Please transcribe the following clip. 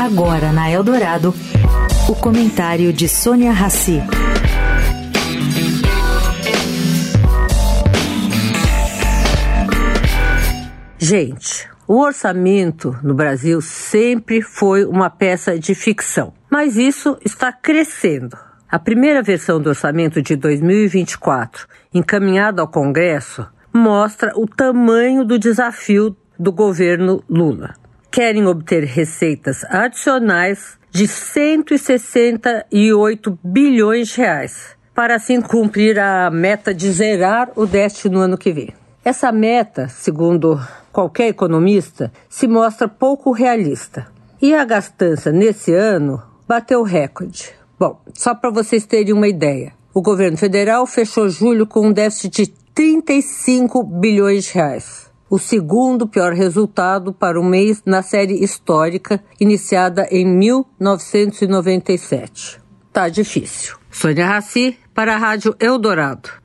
Agora na Eldorado, o comentário de Sônia Rassi. Gente, o orçamento no Brasil sempre foi uma peça de ficção, mas isso está crescendo. A primeira versão do orçamento de 2024, encaminhada ao Congresso, mostra o tamanho do desafio do governo Lula. Querem obter receitas adicionais de 168 bilhões de reais, para assim cumprir a meta de zerar o déficit no ano que vem. Essa meta, segundo qualquer economista, se mostra pouco realista. E a gastança nesse ano bateu recorde. Bom, só para vocês terem uma ideia, o governo federal fechou julho com um déficit de 35 bilhões de reais. O segundo pior resultado para o mês na série histórica iniciada em 1997. Tá difícil. Sônia Raci para a Rádio Eldorado.